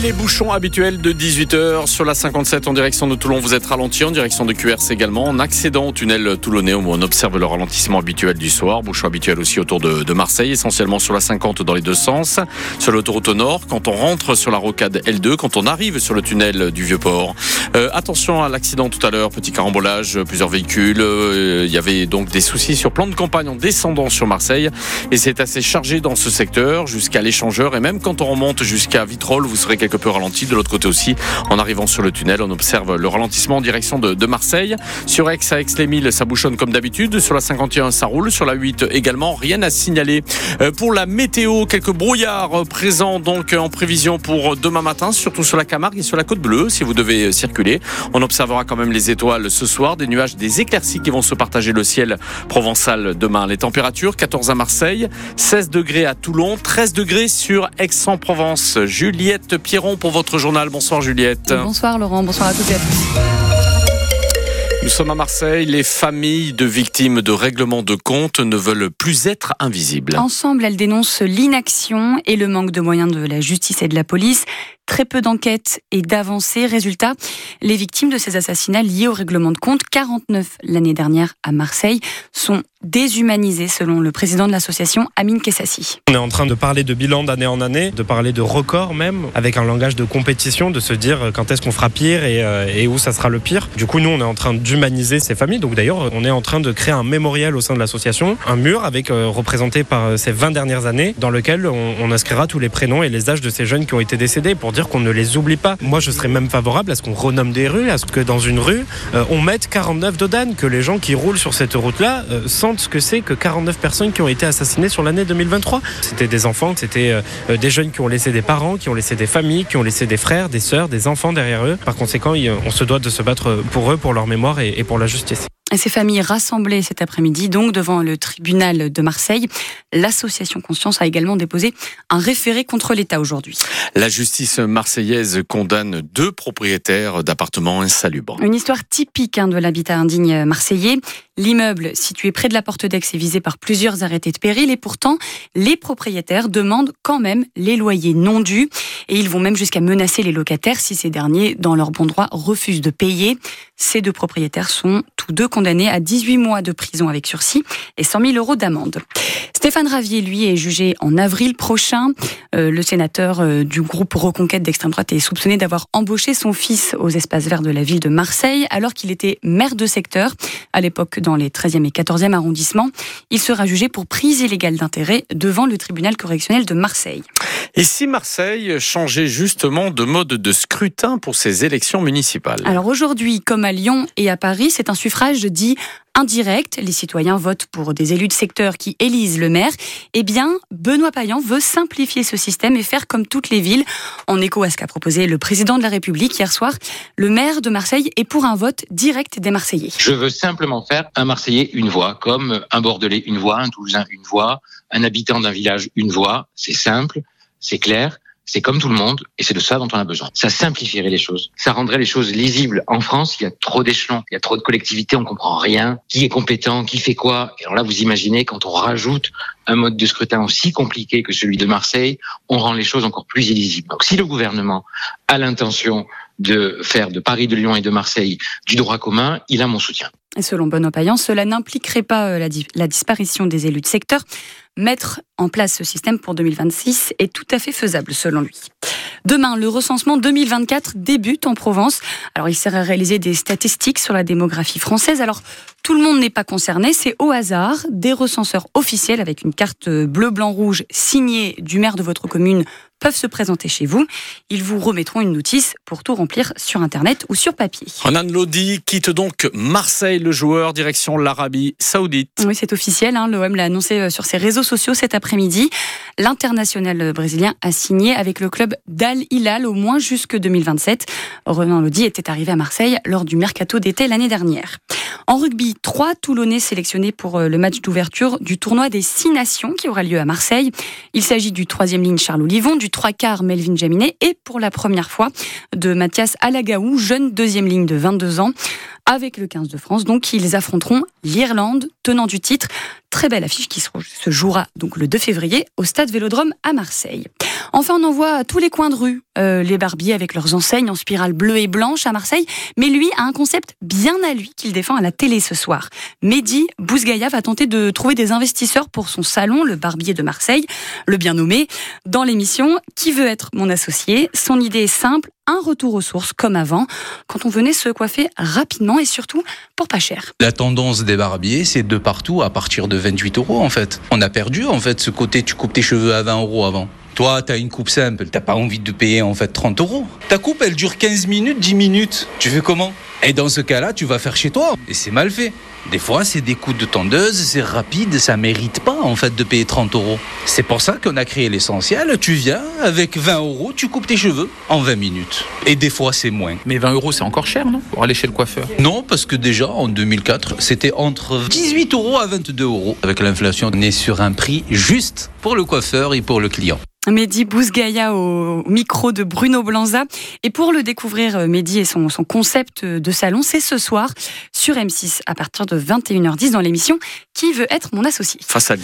Les bouchons habituels de 18h sur la 57 en direction de Toulon. Vous êtes ralenti en direction de QRC également. En accédant au tunnel toulonnais où on observe le ralentissement habituel du soir. Bouchons habituels aussi autour de, Marseille, essentiellement sur la 50 dans les deux sens. Sur l'autoroute nord, quand on rentre sur la rocade L2, quand on arrive sur le tunnel du Vieux-Port. Euh, attention à l'accident tout à l'heure, petit carambolage, plusieurs véhicules. Euh, il y avait donc des soucis sur plan de campagne en descendant sur Marseille. Et c'est assez chargé dans ce secteur jusqu'à l'échangeur. Et même quand on remonte jusqu'à Vitrolles, vous serez quelque peu ralenti. De l'autre côté aussi, en arrivant sur le tunnel, on observe le ralentissement en direction de, Marseille. Sur Aix à Aix-les-Milles, ça bouchonne comme d'habitude. Sur la 51, ça roule. Sur la 8 également, rien à signaler. Euh, pour la météo, quelques brouillards présents donc en prévision pour demain matin, surtout sur la Camargue et sur la côte bleue, si vous devez circuler. On observera quand même les étoiles ce soir, des nuages, des éclaircies qui vont se partager le ciel provençal demain. Les températures, 14 à Marseille, 16 degrés à Toulon, 13 degrés sur Aix-en-Provence. Juliette Pour votre journal. Bonsoir Juliette. Bonsoir Laurent, bonsoir à toutes et à tous. Nous sommes à Marseille. Les familles de victimes de règlements de compte ne veulent plus être invisibles. Ensemble, elles dénoncent l'inaction et le manque de moyens de la justice et de la police très peu d'enquêtes et d'avancées. Résultat, les victimes de ces assassinats liés au règlement de compte, 49 l'année dernière à Marseille, sont déshumanisées selon le président de l'association Amine Kessassi. On est en train de parler de bilan d'année en année, de parler de records même, avec un langage de compétition, de se dire euh, quand est-ce qu'on fera pire et, euh, et, où ça sera le pire. Du coup, nous, on est en train d'humaniser ces familles. Donc d'ailleurs, on est en train de créer un mémorial au sein de l'association, un mur avec euh, représenté par ces 20 dernières années, dans lequel on, inscrira tous les prénoms et les âges de ces jeunes qui ont été décédés pour qu'on ne les oublie pas. Moi, je serais même favorable à ce qu'on renomme des rues, à ce que dans une rue, euh, on mette 49 dodanes, que les gens qui roulent sur cette route-là euh, sentent ce que c'est que 49 personnes qui ont été assassinées sur l'année 2023. C'était des enfants, c'était euh, des jeunes qui ont laissé des parents, qui ont laissé des familles, qui ont laissé des frères, des sœurs, des enfants derrière eux. Par conséquent, on se doit de se battre pour eux, pour leur mémoire et pour la justice. Ces familles rassemblées cet après-midi, donc devant le tribunal de Marseille, l'association Conscience a également déposé un référé contre l'État aujourd'hui. La justice marseillaise condamne deux propriétaires d'appartements insalubres. Une histoire typique hein, de l'habitat indigne marseillais. L'immeuble situé près de la porte d'Aix est visé par plusieurs arrêtés de péril et pourtant les propriétaires demandent quand même les loyers non dus et ils vont même jusqu'à menacer les locataires si ces derniers, dans leur bon droit, refusent de payer. Ces deux propriétaires sont tous deux condamnés à 18 mois de prison avec sursis et 100 000 euros d'amende. Stéphane Ravier, lui, est jugé en avril prochain. Euh, le sénateur euh, du groupe Reconquête d'extrême droite est soupçonné d'avoir embauché son fils aux espaces verts de la ville de Marseille alors qu'il était maire de secteur, à l'époque dans les 13e et 14e arrondissements. Il sera jugé pour prise illégale d'intérêt devant le tribunal correctionnel de Marseille. Et si Marseille changeait justement de mode de scrutin pour ses élections municipales? Alors aujourd'hui, comme à Lyon et à Paris, c'est un suffrage dit indirect. Les citoyens votent pour des élus de secteur qui élisent le maire. Eh bien, Benoît Payan veut simplifier ce système et faire comme toutes les villes. En écho à ce qu'a proposé le président de la République hier soir, le maire de Marseille est pour un vote direct des Marseillais. Je veux simplement faire un Marseillais une voix, comme un Bordelais une voix, un Toulousain une voix, un habitant d'un village une voix. C'est simple, c'est clair c'est comme tout le monde et c'est de ça dont on a besoin. Ça simplifierait les choses. Ça rendrait les choses lisibles. En France, il y a trop d'échelons, il y a trop de collectivités, on comprend rien. Qui est compétent, qui fait quoi? Et alors là, vous imaginez quand on rajoute un mode de scrutin aussi compliqué que celui de Marseille, on rend les choses encore plus illisibles. Donc si le gouvernement a l'intention de faire de Paris, de Lyon et de Marseille du droit commun, il a mon soutien. Selon Benoît Payan, cela n'impliquerait pas euh, la, la disparition des élus de secteur, Mettre en place ce système pour 2026 est tout à fait faisable selon lui. Demain, le recensement 2024 débute en Provence. Alors, il sert à réaliser des statistiques sur la démographie française. Alors, tout le monde n'est pas concerné. C'est au hasard des recenseurs officiels avec une carte bleu, blanc, rouge signée du maire de votre commune peuvent se présenter chez vous. Ils vous remettront une notice pour tout remplir sur Internet ou sur papier. Ronan Lodi quitte donc Marseille, le joueur, direction l'Arabie Saoudite. Oui, c'est officiel. Hein. L'OM l'a annoncé euh, sur ses réseaux sociaux cet après-midi. L'international brésilien a signé avec le club d'Al Hilal au moins jusque 2027. Ronan Lodi était arrivé à Marseille lors du mercato d'été l'année dernière. En rugby, trois Toulonnais sélectionnés pour le match d'ouverture du tournoi des Six Nations qui aura lieu à Marseille. Il s'agit du troisième ligne Charles Olivon, du trois quarts Melvin Jaminet et pour la première fois de Mathias Alagaou, jeune deuxième ligne de 22 ans avec le 15 de France. Donc, ils affronteront l'Irlande, tenant du titre. Très belle affiche qui se jouera donc le 2 février au stade Vélodrome à Marseille. Enfin, on en voit tous les coins de rue euh, les barbiers avec leurs enseignes en spirale bleue et blanche à Marseille. Mais lui a un concept bien à lui qu'il défend à la télé ce soir. Mehdi Bousgaïa va tenter de trouver des investisseurs pour son salon, le barbier de Marseille, le bien nommé, dans l'émission Qui veut être mon associé? Son idée est simple, un retour aux sources comme avant, quand on venait se coiffer rapidement et surtout pour pas cher. La tendance des barbiers, c'est de partout à partir de 28 euros en fait. On a perdu en fait ce côté tu coupes tes cheveux à 20 euros avant. Toi, t'as une coupe simple, t'as pas envie de payer en fait 30 euros. Ta coupe, elle dure 15 minutes, 10 minutes. Tu fais comment? Et dans ce cas-là, tu vas faire chez toi. Et c'est mal fait. Des fois, c'est des coups de tondeuse, c'est rapide, ça mérite pas en fait de payer 30 euros. C'est pour ça qu'on a créé l'essentiel. Tu viens, avec 20 euros, tu coupes tes cheveux en 20 minutes. Et des fois, c'est moins. Mais 20 euros, c'est encore cher, non Pour aller chez le coiffeur? Non, parce que déjà, en 2004, c'était entre 18 euros à 22 euros. Avec l'inflation, on est sur un prix juste pour le coiffeur et pour le client. Mehdi Bousgaïa au micro de Bruno Blanza. Et pour le découvrir, euh, Mehdi et son, concept de salon, c'est ce soir sur M6 à partir de 21h10 dans l'émission Qui veut être mon associé?